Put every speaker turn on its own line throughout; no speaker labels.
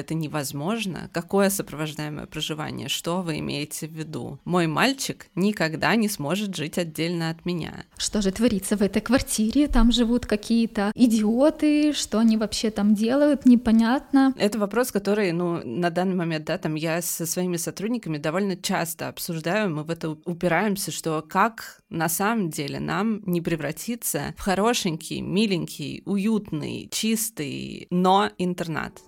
это невозможно, какое сопровождаемое проживание, что вы имеете в виду? Мой мальчик никогда не сможет жить отдельно от меня.
Что же творится в этой квартире? Там живут какие-то идиоты, что они вообще там делают, непонятно.
Это вопрос, который, ну, на данный момент, да, там я со своими сотрудниками довольно часто обсуждаю, мы в это упираемся, что как на самом деле нам не превратиться в хорошенький, миленький, уютный, чистый, но интернат.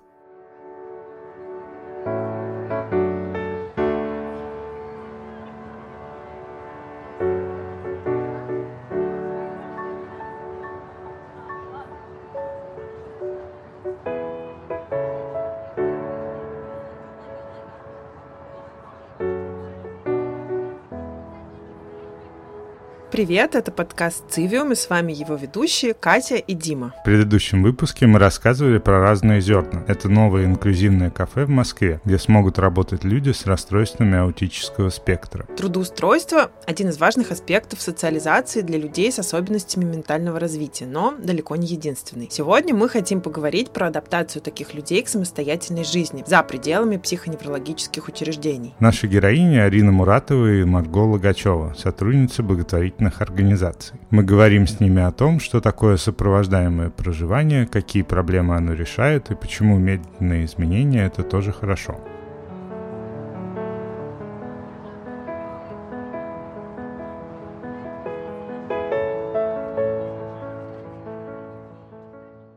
Привет, это подкаст «Цивиум» и с вами его ведущие Катя и Дима.
В предыдущем выпуске мы рассказывали про разные зерна. Это новое инклюзивное кафе в Москве, где смогут работать люди с расстройствами аутического спектра.
Трудоустройство – один из важных аспектов социализации для людей с особенностями ментального развития, но далеко не единственный. Сегодня мы хотим поговорить про адаптацию таких людей к самостоятельной жизни за пределами психоневрологических учреждений.
Наши героини Арина Муратова и Марго Логачева, сотрудницы благотворительного благотворительных организаций. Мы говорим с ними о том, что такое сопровождаемое проживание, какие проблемы оно решает и почему медленные изменения – это тоже хорошо.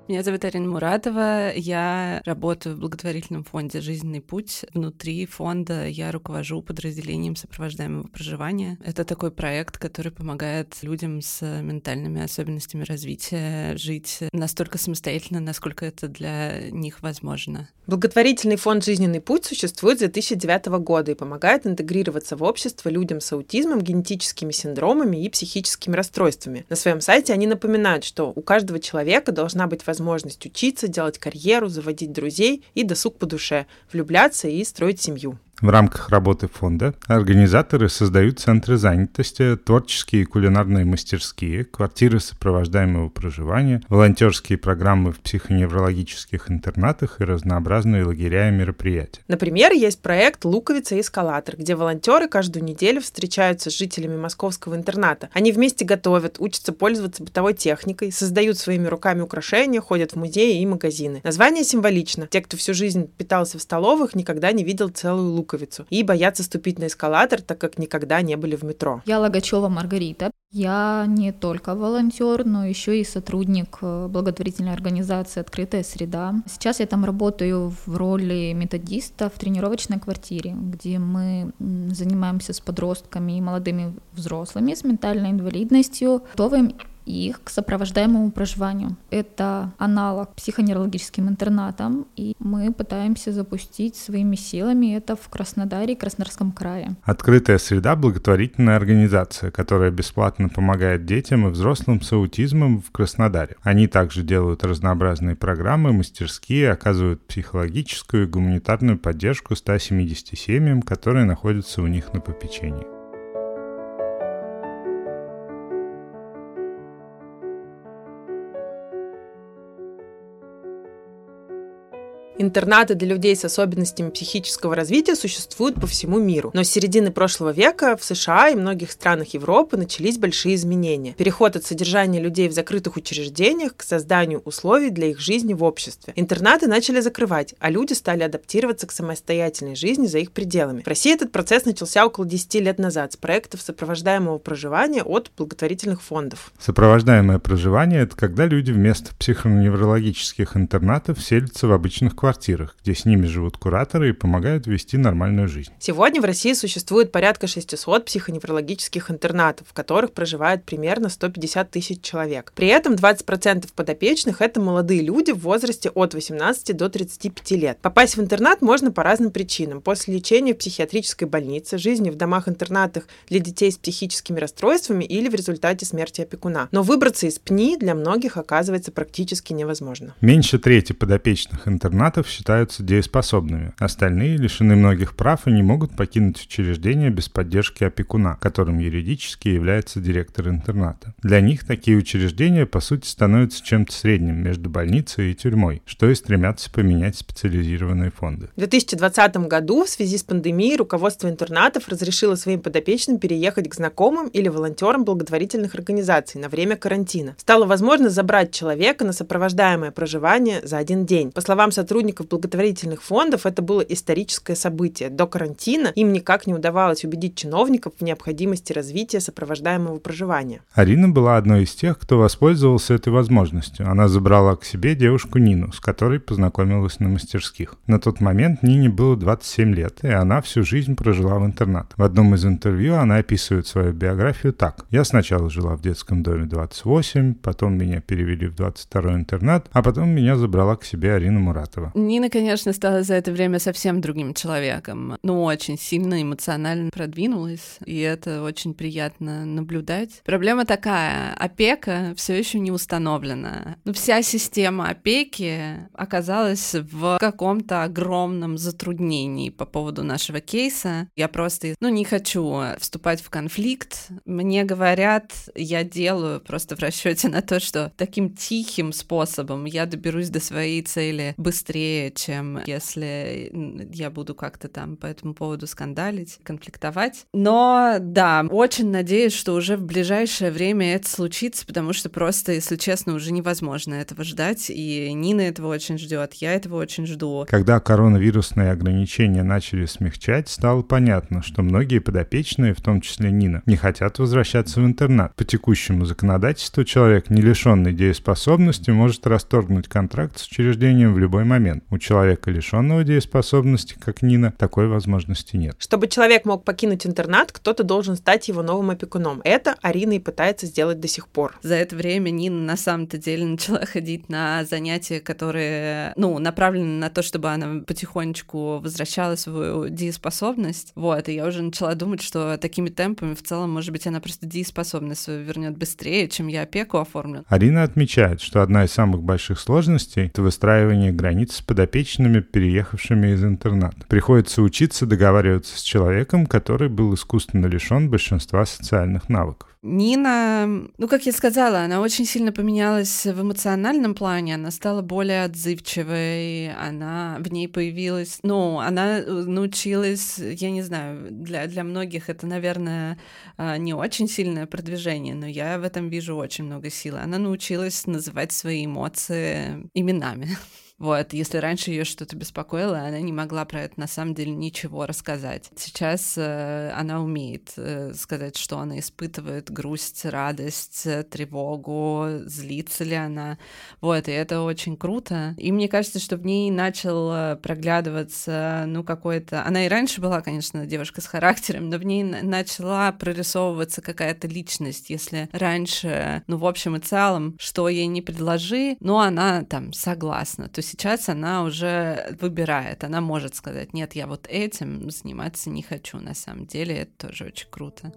Меня зовут Арина Муратова. Я работаю в благотворительном фонде «Жизненный путь». Внутри фонда я руковожу подразделением сопровождаемого проживания. Это такой проект, который помогает людям с ментальными особенностями развития жить настолько самостоятельно, насколько это для них возможно.
Благотворительный фонд «Жизненный путь» существует с 2009 года и помогает интегрироваться в общество людям с аутизмом, генетическими синдромами и психическими расстройствами. На своем сайте они напоминают, что у каждого человека должна быть возможность возможность учиться, делать карьеру, заводить друзей и досуг по душе, влюбляться и строить семью.
В рамках работы фонда организаторы создают центры занятости, творческие и кулинарные мастерские, квартиры сопровождаемого проживания, волонтерские программы в психоневрологических интернатах и разнообразные лагеря и мероприятия.
Например, есть проект «Луковица и эскалатор», где волонтеры каждую неделю встречаются с жителями московского интерната. Они вместе готовят, учатся пользоваться бытовой техникой, создают своими руками украшения, ходят в музеи и магазины. Название символично. Те, кто всю жизнь питался в столовых, никогда не видел целую луковицу луковицу и боятся ступить на эскалатор, так как никогда не были в метро.
Я Логачева Маргарита. Я не только волонтер, но еще и сотрудник э, благотворительной организации «Открытая среда». Сейчас я там работаю в роли методиста в тренировочной квартире, где мы занимаемся с подростками и молодыми взрослыми с ментальной инвалидностью, готовим их к сопровождаемому проживанию. Это аналог психоневрологическим интернатам, и мы пытаемся запустить своими силами это в Краснодаре и Краснодарском крае.
Открытая среда — благотворительная организация, которая бесплатно помогает детям и взрослым с аутизмом в Краснодаре. Они также делают разнообразные программы, мастерские, оказывают психологическую и гуманитарную поддержку 170 семьям, которые находятся у них на попечении.
Интернаты для людей с особенностями психического развития существуют по всему миру. Но с середины прошлого века в США и многих странах Европы начались большие изменения. Переход от содержания людей в закрытых учреждениях к созданию условий для их жизни в обществе. Интернаты начали закрывать, а люди стали адаптироваться к самостоятельной жизни за их пределами. В России этот процесс начался около 10 лет назад с проектов сопровождаемого проживания от благотворительных фондов.
Сопровождаемое проживание – это когда люди вместо психоневрологических интернатов селятся в обычных квартирах квартирах, где с ними живут кураторы и помогают вести нормальную жизнь.
Сегодня в России существует порядка 600 психоневрологических интернатов, в которых проживает примерно 150 тысяч человек. При этом 20% подопечных – это молодые люди в возрасте от 18 до 35 лет. Попасть в интернат можно по разным причинам. После лечения в психиатрической больнице, жизни в домах-интернатах для детей с психическими расстройствами или в результате смерти опекуна. Но выбраться из ПНИ для многих оказывается практически невозможно.
Меньше трети подопечных интернатов интернатов считаются дееспособными. Остальные лишены многих прав и не могут покинуть учреждение без поддержки опекуна, которым юридически является директор интерната. Для них такие учреждения, по сути, становятся чем-то средним между больницей и тюрьмой, что и стремятся поменять специализированные фонды.
В 2020 году в связи с пандемией руководство интернатов разрешило своим подопечным переехать к знакомым или волонтерам благотворительных организаций на время карантина. Стало возможно забрать человека на сопровождаемое проживание за один день. По словам сотрудников благотворительных фондов, это было историческое событие. До карантина им никак не удавалось убедить чиновников в необходимости развития сопровождаемого проживания.
Арина была одной из тех, кто воспользовался этой возможностью. Она забрала к себе девушку Нину, с которой познакомилась на мастерских. На тот момент Нине было 27 лет, и она всю жизнь прожила в интернат. В одном из интервью она описывает свою биографию так. «Я сначала жила в детском доме 28, потом меня перевели в 22 интернат, а потом меня забрала к себе Арина Муратова.
Нина, конечно, стала за это время совсем другим человеком. Ну, очень сильно эмоционально продвинулась, и это очень приятно наблюдать. Проблема такая, опека все еще не установлена. Ну, вся система опеки оказалась в каком-то огромном затруднении по поводу нашего кейса. Я просто, ну, не хочу вступать в конфликт. Мне говорят, я делаю просто в расчете на то, что таким тихим способом я доберусь до своей цели быстрее, чем если я буду как-то там по этому поводу скандалить, конфликтовать. Но да, очень надеюсь, что уже в ближайшее время это случится, потому что просто, если честно, уже невозможно этого ждать, и Нина этого очень ждет, я этого очень жду.
Когда коронавирусные ограничения начали смягчать, стало понятно, что многие подопечные, в том числе Нина, не хотят возвращаться в интернат. По текущему законодательству человек, не лишенный дееспособности, может расторгнуть контракт с учреждением в любой момент. У человека, лишенного дееспособности, как Нина, такой возможности нет.
Чтобы человек мог покинуть интернат, кто-то должен стать его новым опекуном. Это Арина и пытается сделать до сих пор.
За это время Нина на самом-то деле начала ходить на занятия, которые, ну, направлены на то, чтобы она потихонечку возвращала свою дееспособность. Вот, и я уже начала думать, что такими темпами в целом, может быть, она просто дееспособность свою вернет быстрее, чем я опеку оформлю.
Арина отмечает, что одна из самых больших сложностей — это выстраивание границ с подопечными, переехавшими из интерната. Приходится учиться договариваться с человеком, который был искусственно лишен большинства социальных навыков.
Нина, ну, как я сказала, она очень сильно поменялась в эмоциональном плане, она стала более отзывчивой, она в ней появилась, ну, она э, научилась, я не знаю, для, для многих это, наверное, а, не очень сильное продвижение, но я в этом вижу очень много силы. Она научилась называть свои эмоции именами. Вот, если раньше ее что-то беспокоило, она не могла про это на самом деле ничего рассказать. Сейчас э, она умеет э, сказать, что она испытывает грусть, радость, тревогу, злится ли она. Вот, и это очень круто. И мне кажется, что в ней начал э, проглядываться, ну, какой-то... Она и раньше была, конечно, девушка с характером, но в ней начала прорисовываться какая-то личность. Если раньше, ну, в общем и целом, что ей не предложи, ну, она там согласна. То сейчас она уже выбирает, она может сказать, нет, я вот этим заниматься не хочу, на самом деле это тоже очень круто.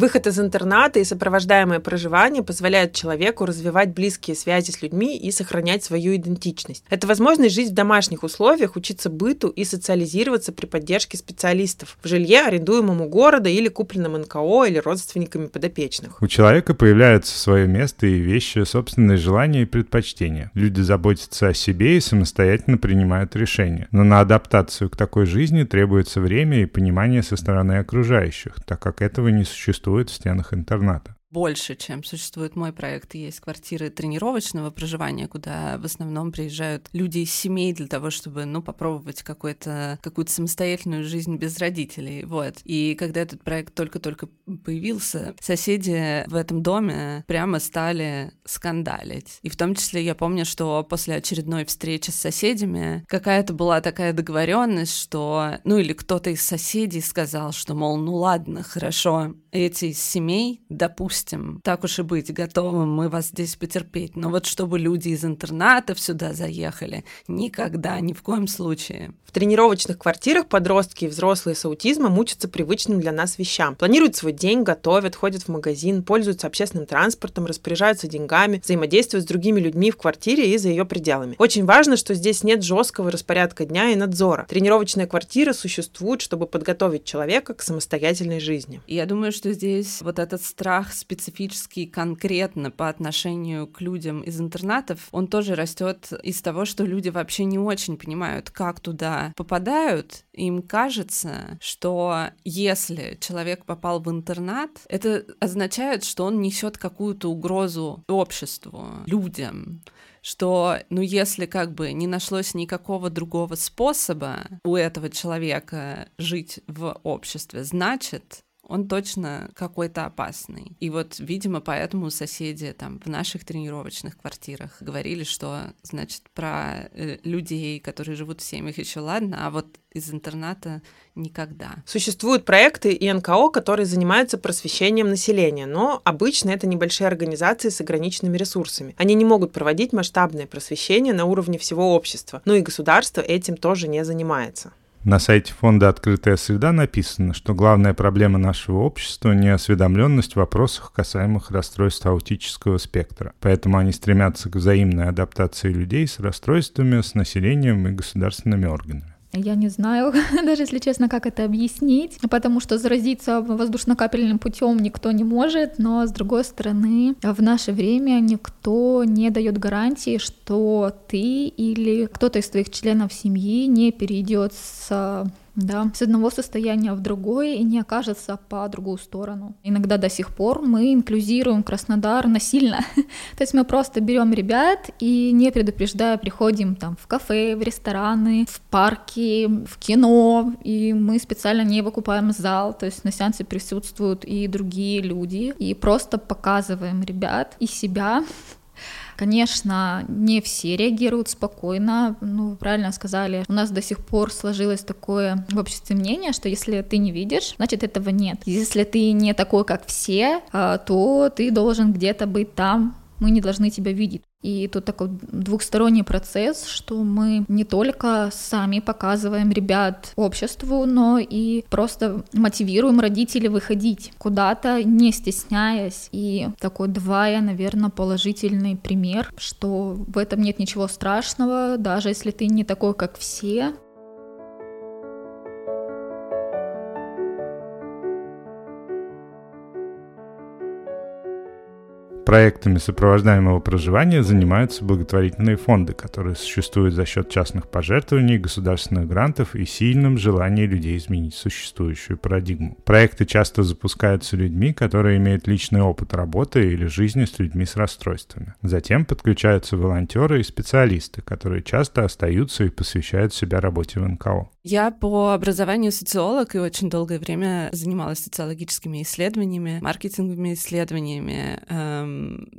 Выход из интерната и сопровождаемое проживание позволяют человеку развивать близкие связи с людьми и сохранять свою идентичность. Это возможность жить в домашних условиях, учиться быту и социализироваться при поддержке специалистов в жилье, арендуемом у города или купленном НКО или родственниками подопечных.
У человека появляется свое место и вещи, собственные желания и предпочтения. Люди заботятся о себе и самостоятельно принимают решения. Но на адаптацию к такой жизни требуется время и понимание со стороны окружающих, так как этого не существует существует в стенах интерната
больше, чем существует мой проект. Есть квартиры тренировочного проживания, куда в основном приезжают люди из семей для того, чтобы, ну, попробовать какую-то какую-то самостоятельную жизнь без родителей. Вот. И когда этот проект только-только появился, соседи в этом доме прямо стали скандалить. И в том числе я помню, что после очередной встречи с соседями какая-то была такая договоренность, что, ну, или кто-то из соседей сказал, что, мол, ну ладно, хорошо, эти семей, допустим, так уж и быть, готовы мы вас здесь потерпеть. Но вот чтобы люди из интернатов сюда заехали, никогда, ни в коем случае.
В тренировочных квартирах подростки и взрослые с аутизмом учатся привычным для нас вещам. Планируют свой день, готовят, ходят в магазин, пользуются общественным транспортом, распоряжаются деньгами, взаимодействуют с другими людьми в квартире и за ее пределами. Очень важно, что здесь нет жесткого распорядка дня и надзора. Тренировочная квартира существует, чтобы подготовить человека к самостоятельной жизни.
Я думаю, что здесь вот этот страх специфический конкретно по отношению к людям из интернатов, он тоже растет из того, что люди вообще не очень понимают, как туда попадают. Им кажется, что если человек попал в интернат, это означает, что он несет какую-то угрозу обществу, людям что, ну, если как бы не нашлось никакого другого способа у этого человека жить в обществе, значит, он точно какой-то опасный. И вот, видимо, поэтому соседи там в наших тренировочных квартирах говорили, что, значит, про э, людей, которые живут в семьях, еще ладно, а вот из интерната никогда.
Существуют проекты и НКО, которые занимаются просвещением населения, но обычно это небольшие организации с ограниченными ресурсами. Они не могут проводить масштабное просвещение на уровне всего общества, ну и государство этим тоже не занимается.
На сайте фонда «Открытая среда» написано, что главная проблема нашего общества — неосведомленность в вопросах, касаемых расстройств аутического спектра. Поэтому они стремятся к взаимной адаптации людей с расстройствами с населением и государственными органами.
Я не знаю, даже если честно, как это объяснить, потому что заразиться воздушно-капельным путем никто не может, но с другой стороны, в наше время никто не дает гарантии, что ты или кто-то из твоих членов семьи не перейдет с да, с одного состояния в другое и не окажется по другую сторону. Иногда до сих пор мы инклюзируем Краснодар насильно. То есть мы просто берем ребят и не предупреждая приходим там в кафе, в рестораны, в парки, в кино, и мы специально не выкупаем зал, то есть на сеансе присутствуют и другие люди, и просто показываем ребят и себя Конечно, не все реагируют спокойно. Ну, правильно сказали, у нас до сих пор сложилось такое в обществе мнение, что если ты не видишь, значит этого нет. Если ты не такой, как все, а, то ты должен где-то быть там, мы не должны тебя видеть. И тут такой двухсторонний процесс, что мы не только сами показываем ребят обществу, но и просто мотивируем родителей выходить куда-то, не стесняясь. И такой двая, наверное, положительный пример, что в этом нет ничего страшного, даже если ты не такой, как все,
Проектами сопровождаемого проживания занимаются благотворительные фонды, которые существуют за счет частных пожертвований, государственных грантов и сильным желанием людей изменить существующую парадигму. Проекты часто запускаются людьми, которые имеют личный опыт работы или жизни с людьми с расстройствами. Затем подключаются волонтеры и специалисты, которые часто остаются и посвящают себя работе в НКО.
Я по образованию социолог и очень долгое время занималась социологическими исследованиями, маркетинговыми исследованиями.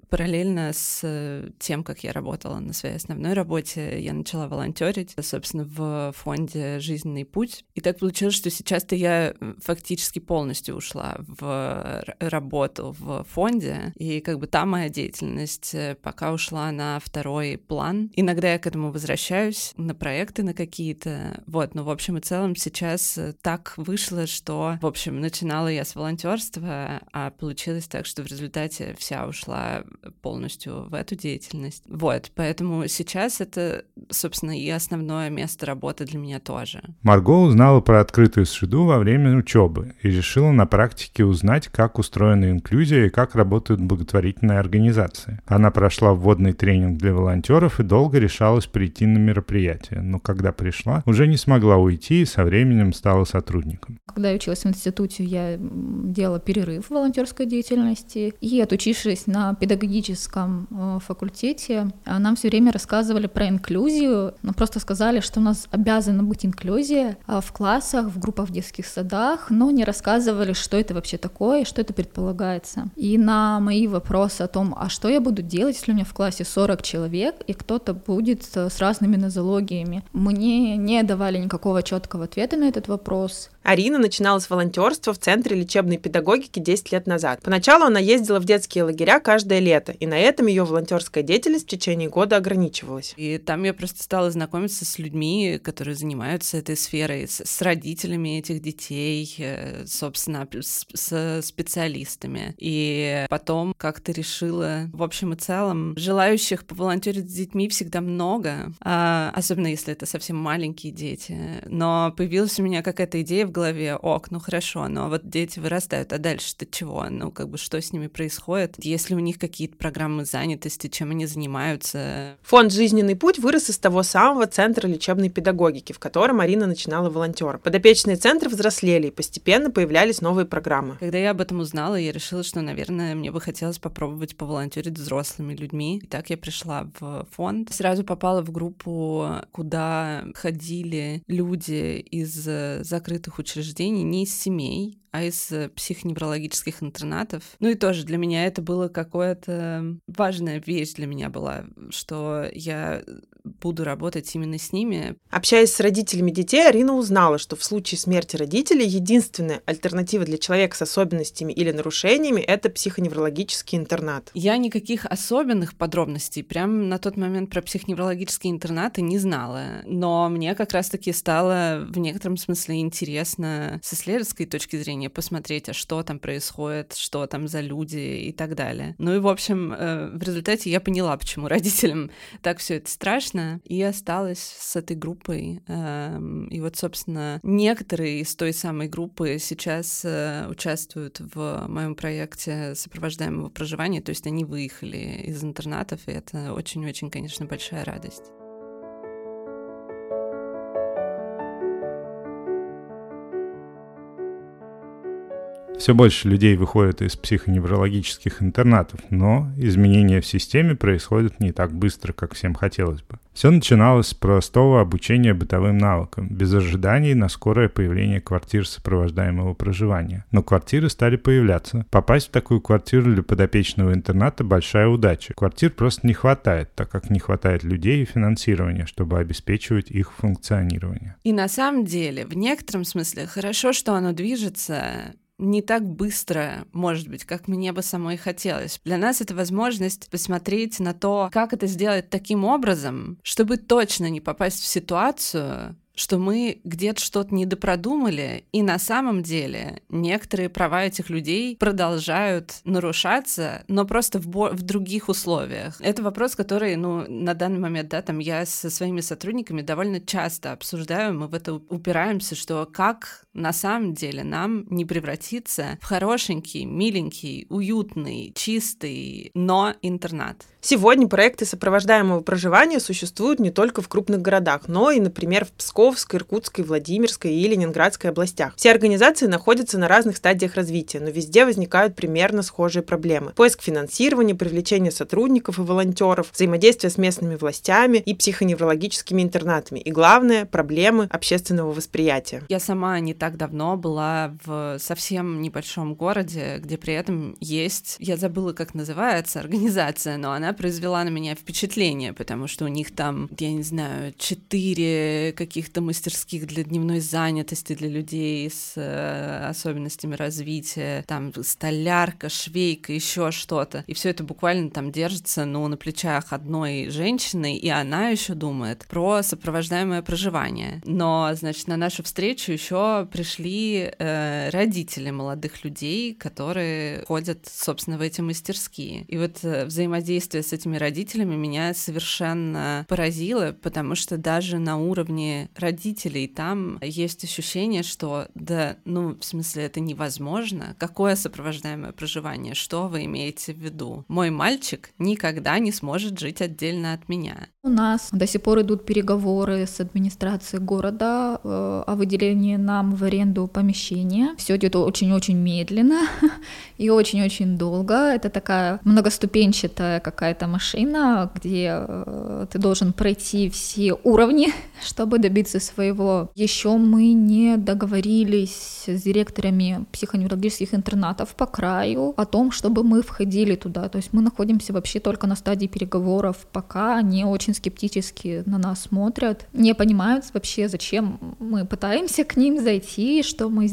Параллельно с тем, как я работала на своей основной работе, я начала волонтерить, собственно, в фонде «Жизненный путь». И так получилось, что сейчас-то я фактически полностью ушла в работу в фонде, и как бы там моя деятельность э, пока ушла на второй план. Иногда я к этому возвращаюсь на проекты на какие-то, вот, но в общем и целом сейчас э, так вышло, что, в общем, начинала я с волонтерства, а получилось так, что в результате вся ушла полностью в эту деятельность. Вот, поэтому сейчас это, собственно, и основное место работы для меня тоже.
Марго узнала про открытую среду во время учебы и решила на практике узнать, как устроена инклюзия и как работают благотворительные организации. Она прошла вводный тренинг для волонтеров и долго решалась прийти на мероприятие, но когда пришла, уже не смогла уйти и со временем стала сотрудником.
Когда я училась в институте, я делала перерыв в волонтерской деятельности. И отучившись на педагогическом э, факультете, э, нам все время рассказывали про инклюзию. Но просто сказали, что у нас обязана быть инклюзия э, в классах, в группах в детских садах, но не рассказывали, что это вообще такое, что это предполагается. И на мои вопросы о том, а что я буду делать, если у меня в классе 40 человек, и кто-то будет с разными нозологиями, мне не давали никакого четкого ответа на этот вопрос.
Арина начинала с волонтерства в Центре лечебной педагогики 10 лет назад. Поначалу она ездила в детские лагеря каждое лето, и на этом ее волонтерская деятельность в течение года ограничивалась.
И там я просто стала знакомиться с людьми, которые занимаются этой сферой, с, с родителями этих детей, э, собственно, с, с специалистами. И потом как-то решила, в общем и целом, желающих поволонтерить с детьми всегда много, а, особенно если это совсем маленькие дети. Но появилась у меня какая-то идея в голове, ок, ну хорошо, но вот дети вырастают, а дальше-то чего? Ну, как бы что с ними происходит? Если у них какие-то программы занятости, чем они занимаются?
Фонд «Жизненный путь» вырос из того самого Центра лечебной педагогики, в котором Марина начинала волонтером. Подопечные центры взрослели, и постепенно появлялись новые программы.
Когда я об этом узнала, я решила, что, наверное, мне бы хотелось попробовать поволонтерить с взрослыми людьми. И так я пришла в фонд. Сразу попала в группу, куда ходили люди из закрытых учреждений, не из семей, а из э, психоневрологических интернатов. Ну и тоже для меня это было какое-то важная вещь для меня была, что я буду работать именно с ними.
Общаясь с родителями детей, Арина узнала, что в случае смерти родителей единственная альтернатива для человека с особенностями или нарушениями — это психоневрологический интернат.
Я никаких особенных подробностей прям на тот момент про психоневрологические интернаты не знала, но мне как раз-таки стало в некотором смысле интересно с исследовательской точки зрения посмотреть, а что там происходит, что там за люди и так далее. Ну и, в общем, э, в результате я поняла, почему родителям так все это страшно, и осталась с этой группой. Эм, и вот, собственно, некоторые из той самой группы сейчас э, участвуют в моем проекте сопровождаемого проживания, то есть они выехали из интернатов, и это очень-очень, конечно, большая радость.
Все больше людей выходят из психоневрологических интернатов, но изменения в системе происходят не так быстро, как всем хотелось бы. Все начиналось с простого обучения бытовым навыкам, без ожиданий на скорое появление квартир сопровождаемого проживания. Но квартиры стали появляться. Попасть в такую квартиру для подопечного интерната – большая удача. Квартир просто не хватает, так как не хватает людей и финансирования, чтобы обеспечивать их функционирование.
И на самом деле, в некотором смысле, хорошо, что оно движется, не так быстро, может быть, как мне бы самой хотелось. Для нас это возможность посмотреть на то, как это сделать таким образом, чтобы точно не попасть в ситуацию, что мы где-то что-то недопродумали, и на самом деле некоторые права этих людей продолжают нарушаться, но просто в, в других условиях. Это вопрос, который, ну, на данный момент, да, там я со своими сотрудниками довольно часто обсуждаю, мы в это упираемся, что как на самом деле нам не превратиться в хорошенький, миленький, уютный, чистый, но интернат.
Сегодня проекты сопровождаемого проживания существуют не только в крупных городах, но и, например, в Псковской, Иркутской, Владимирской и Ленинградской областях. Все организации находятся на разных стадиях развития, но везде возникают примерно схожие проблемы. Поиск финансирования, привлечение сотрудников и волонтеров, взаимодействие с местными властями и психоневрологическими интернатами. И главное, проблемы общественного восприятия.
Я сама не так давно была в совсем небольшом городе, где при этом есть, я забыла, как называется организация, но она произвела на меня впечатление, потому что у них там, я не знаю, четыре каких-то мастерских для дневной занятости для людей с э, особенностями развития, там столярка, швейка, еще что-то. И все это буквально там держится, ну, на плечах одной женщины, и она еще думает про сопровождаемое проживание. Но, значит, на нашу встречу еще пришли э, родители молодых людей, которые ходят, собственно, в эти мастерские. И вот э, взаимодействие с этими родителями меня совершенно поразило, потому что даже на уровне родителей там есть ощущение, что да, ну, в смысле, это невозможно. Какое сопровождаемое проживание? Что вы имеете в виду? Мой мальчик никогда не сможет жить отдельно от меня.
У нас до сих пор идут переговоры с администрацией города э, о выделении нам в аренду помещения. Все идет очень-очень медленно и очень-очень долго. Это такая многоступенчатая какая-то машина, где э, ты должен пройти все уровни, чтобы добиться своего. Еще мы не договорились с директорами психоневрологических интернатов по краю о том, чтобы мы входили туда. То есть мы находимся вообще только на стадии переговоров, пока не очень очень скептически на нас смотрят, не понимают вообще, зачем мы пытаемся к ним зайти, что мы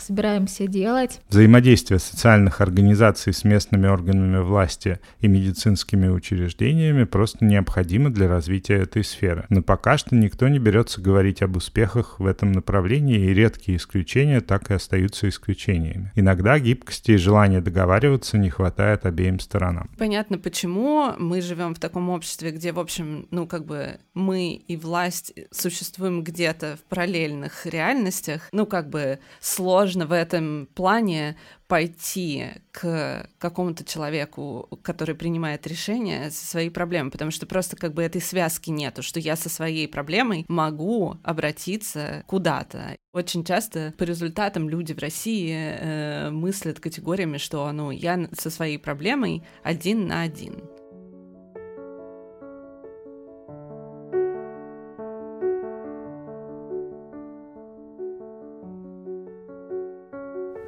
собираемся делать.
Взаимодействие социальных организаций с местными органами власти и медицинскими учреждениями просто необходимо для развития этой сферы. Но пока что никто не берется говорить об успехах в этом направлении, и редкие исключения так и остаются исключениями. Иногда гибкости и желания договариваться не хватает обеим сторонам.
Понятно, почему мы живем в таком обществе, где, в общем, ну, как бы мы и власть существуем где-то в параллельных реальностях. Ну, как бы сложно в этом плане пойти к какому-то человеку, который принимает решение со своей проблемой, потому что просто как бы этой связки нету, что я со своей проблемой могу обратиться куда-то. Очень часто по результатам люди в России э, мыслят категориями, что ну я со своей проблемой один на один.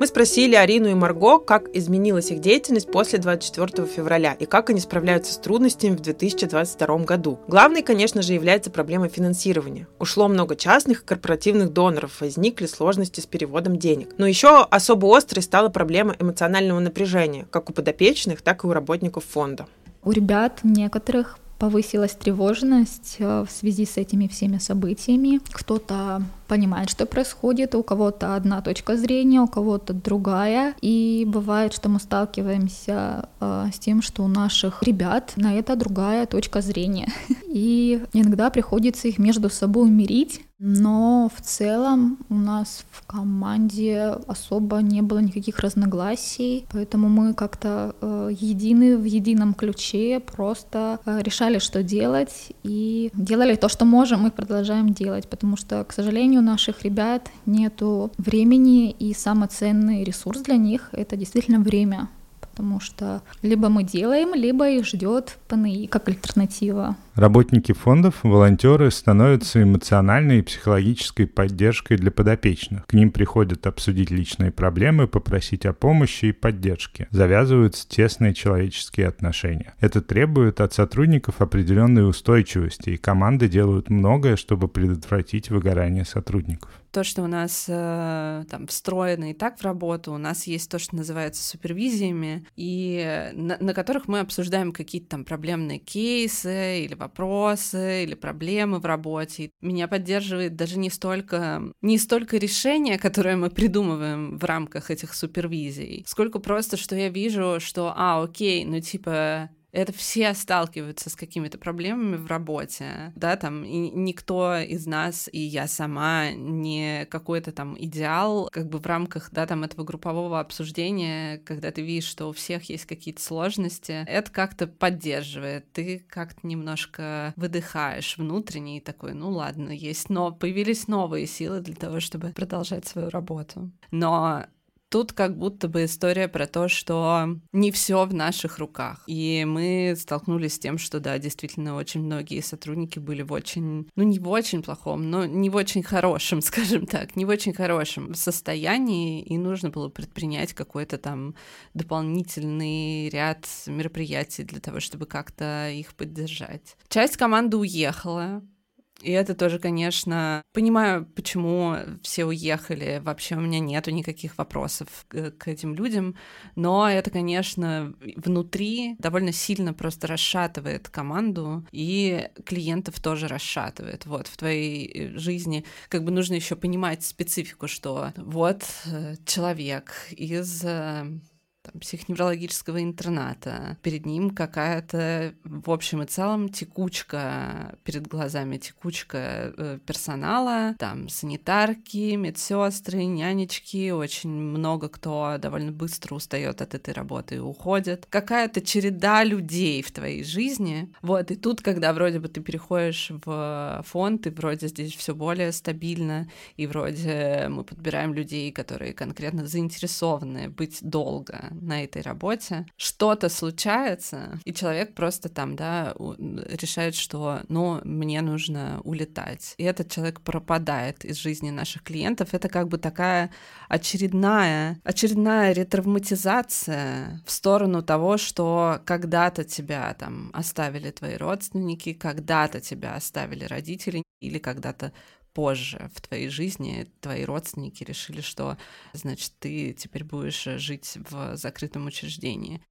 Мы спросили Арину и Марго, как изменилась их деятельность после 24 февраля и как они справляются с трудностями в 2022 году. Главной, конечно же, является проблема финансирования. Ушло много частных и корпоративных доноров, возникли сложности с переводом денег. Но еще особо острой стала проблема эмоционального напряжения, как у подопечных, так и у работников фонда.
У ребят некоторых повысилась тревожность э, в связи с этими всеми событиями. Кто-то понимает, что происходит, у кого-то одна точка зрения, у кого-то другая. И бывает, что мы сталкиваемся э, с тем, что у наших ребят на это другая точка зрения. И иногда приходится их между собой мирить, но в целом у нас в команде особо не было никаких разногласий, поэтому мы как-то э, едины в едином ключе, просто э, решали, что делать, и делали то, что можем, и продолжаем делать, потому что, к сожалению, у наших ребят нету времени, и самый ценный ресурс для них — это действительно время потому что либо мы делаем, либо их ждет ПНИ как альтернатива.
Работники фондов, волонтеры становятся эмоциональной и психологической поддержкой для подопечных. К ним приходят обсудить личные проблемы, попросить о помощи и поддержке. Завязываются тесные человеческие отношения. Это требует от сотрудников определенной устойчивости, и команды делают многое, чтобы предотвратить выгорание сотрудников
то, что у нас э, там встроено и так в работу, у нас есть то, что называется супервизиями, и на, на которых мы обсуждаем какие-то там проблемные кейсы или вопросы или проблемы в работе. Меня поддерживает даже не столько не столько решения, которые мы придумываем в рамках этих супервизий, сколько просто, что я вижу, что, а, окей, ну типа это все сталкиваются с какими-то проблемами в работе, да, там, и никто из нас, и я сама, не какой-то там идеал, как бы в рамках, да, там, этого группового обсуждения, когда ты видишь, что у всех есть какие-то сложности, это как-то поддерживает, ты как-то немножко выдыхаешь внутренне и такой, ну ладно, есть, но появились новые силы для того, чтобы продолжать свою работу. Но Тут как будто бы история про то, что не все в наших руках. И мы столкнулись с тем, что да, действительно, очень многие сотрудники были в очень, ну не в очень плохом, но не в очень хорошем, скажем так, не в очень хорошем состоянии, и нужно было предпринять какой-то там дополнительный ряд мероприятий для того, чтобы как-то их поддержать. Часть команды уехала, и это тоже, конечно, понимаю, почему все уехали. Вообще у меня нету никаких вопросов к, к этим людям, но это, конечно, внутри довольно сильно просто расшатывает команду и клиентов тоже расшатывает. Вот в твоей э, жизни как бы нужно еще понимать специфику, что вот э, человек из э, там, психоневрологического интерната. Перед ним какая-то, в общем и целом, текучка перед глазами, текучка э, персонала, там санитарки, медсестры, нянечки, очень много кто довольно быстро устает от этой работы и уходит. Какая-то череда людей в твоей жизни. Вот, и тут, когда вроде бы ты переходишь в фонд, и вроде здесь все более стабильно, и вроде мы подбираем людей, которые конкретно заинтересованы быть долго, на этой работе, что-то случается, и человек просто там, да, решает, что, ну, мне нужно улетать. И этот человек пропадает из жизни наших клиентов. Это как бы такая очередная, очередная ретравматизация в сторону того, что когда-то тебя там оставили твои родственники, когда-то тебя оставили родители, или когда-то позже в твоей жизни твои родственники решили, что, значит, ты теперь будешь жить в закрытом учреждении.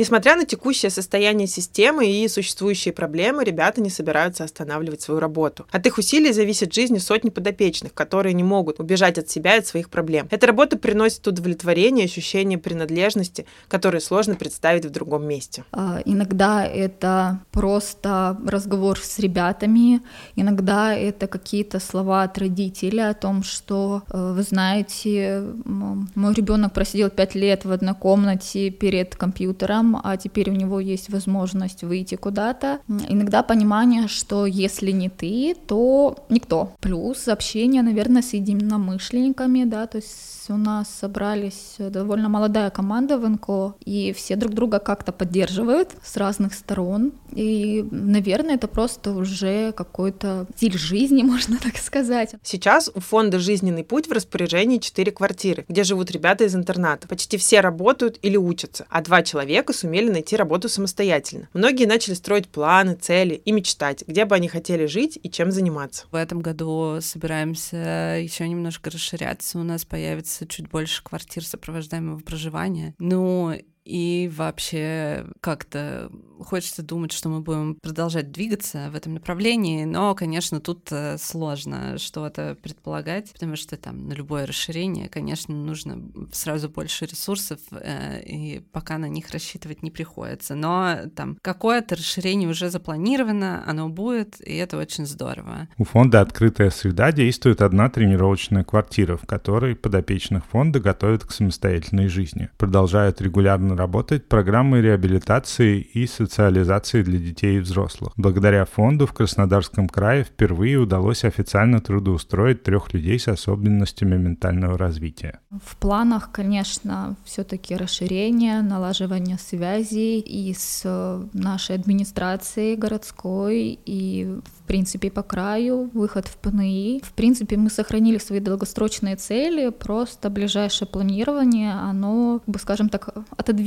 Несмотря на текущее состояние системы и существующие проблемы, ребята не собираются останавливать свою работу. От их усилий зависит жизнь сотни подопечных, которые не могут убежать от себя и от своих проблем. Эта работа приносит удовлетворение ощущение принадлежности, которые сложно представить в другом месте.
А, иногда это просто разговор с ребятами, иногда это какие-то слова от родителей о том, что э, вы знаете, мой ребенок просидел пять лет в одной комнате перед компьютером, а теперь у него есть возможность выйти куда-то. Иногда понимание, что если не ты, то никто. Плюс общение, наверное, с единомышленниками, да, то есть у нас собрались довольно молодая команда в НКО, и все друг друга как-то поддерживают с разных сторон. И, наверное, это просто уже какой-то стиль жизни, можно так сказать.
Сейчас у фонда «Жизненный путь» в распоряжении четыре квартиры, где живут ребята из интерната. Почти все работают или учатся, а два человека сумели найти работу самостоятельно. Многие начали строить планы, цели и мечтать, где бы они хотели жить и чем заниматься.
В этом году собираемся еще немножко расширяться. У нас появится чуть больше квартир сопровождаемого проживания. Ну, и вообще как-то хочется думать, что мы будем продолжать двигаться в этом направлении, но, конечно, тут э, сложно что-то предполагать, потому что там на любое расширение, конечно, нужно сразу больше ресурсов, э, и пока на них рассчитывать не приходится. Но там какое-то расширение уже запланировано, оно будет, и это очень здорово.
У фонда «Открытая среда» действует одна тренировочная квартира, в которой подопечных фонда готовят к самостоятельной жизни. Продолжают регулярно работать программы реабилитации и социализации для детей и взрослых. Благодаря фонду в Краснодарском крае впервые удалось официально трудоустроить трех людей с особенностями ментального развития.
В планах, конечно, все-таки расширение, налаживание связей и с э, нашей администрацией городской, и в принципе по краю, выход в ПНИ. В принципе, мы сохранили свои долгосрочные цели, просто ближайшее планирование, оно, скажем так, отодвинулось.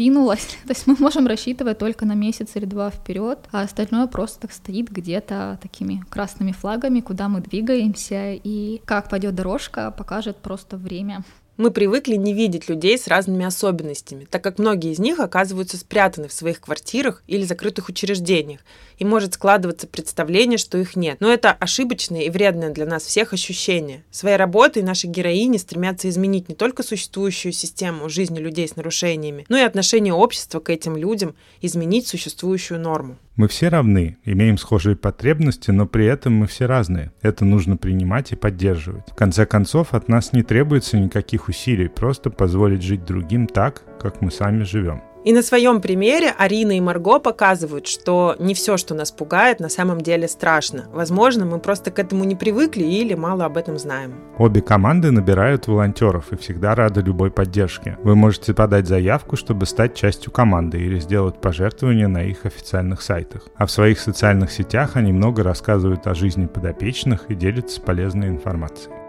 То есть мы можем рассчитывать только на месяц или два вперед, а остальное просто так стоит где-то такими красными флагами, куда мы двигаемся, и как пойдет дорожка, покажет просто время.
Мы привыкли не видеть людей с разными особенностями, так как многие из них оказываются спрятаны в своих квартирах или закрытых учреждениях, и может складываться представление, что их нет. Но это ошибочное и вредное для нас всех ощущение. Своей работой наши героини стремятся изменить не только существующую систему жизни людей с нарушениями, но и отношение общества к этим людям, изменить существующую норму.
Мы все равны, имеем схожие потребности, но при этом мы все разные. Это нужно принимать и поддерживать. В конце концов, от нас не требуется никаких усилий, просто позволить жить другим так, как мы сами живем.
И на своем примере Арина и Марго показывают, что не все, что нас пугает, на самом деле страшно. Возможно, мы просто к этому не привыкли или мало об этом знаем.
Обе команды набирают волонтеров и всегда рады любой поддержке. Вы можете подать заявку, чтобы стать частью команды или сделать пожертвование на их официальных сайтах. А в своих социальных сетях они много рассказывают о жизни подопечных и делятся полезной информацией.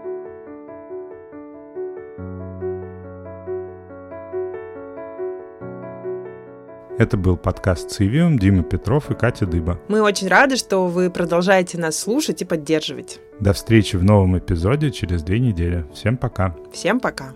Это был подкаст «Цивиум», Дима Петров и Катя Дыба.
Мы очень рады, что вы продолжаете нас слушать и поддерживать.
До встречи в новом эпизоде через две недели. Всем пока.
Всем пока.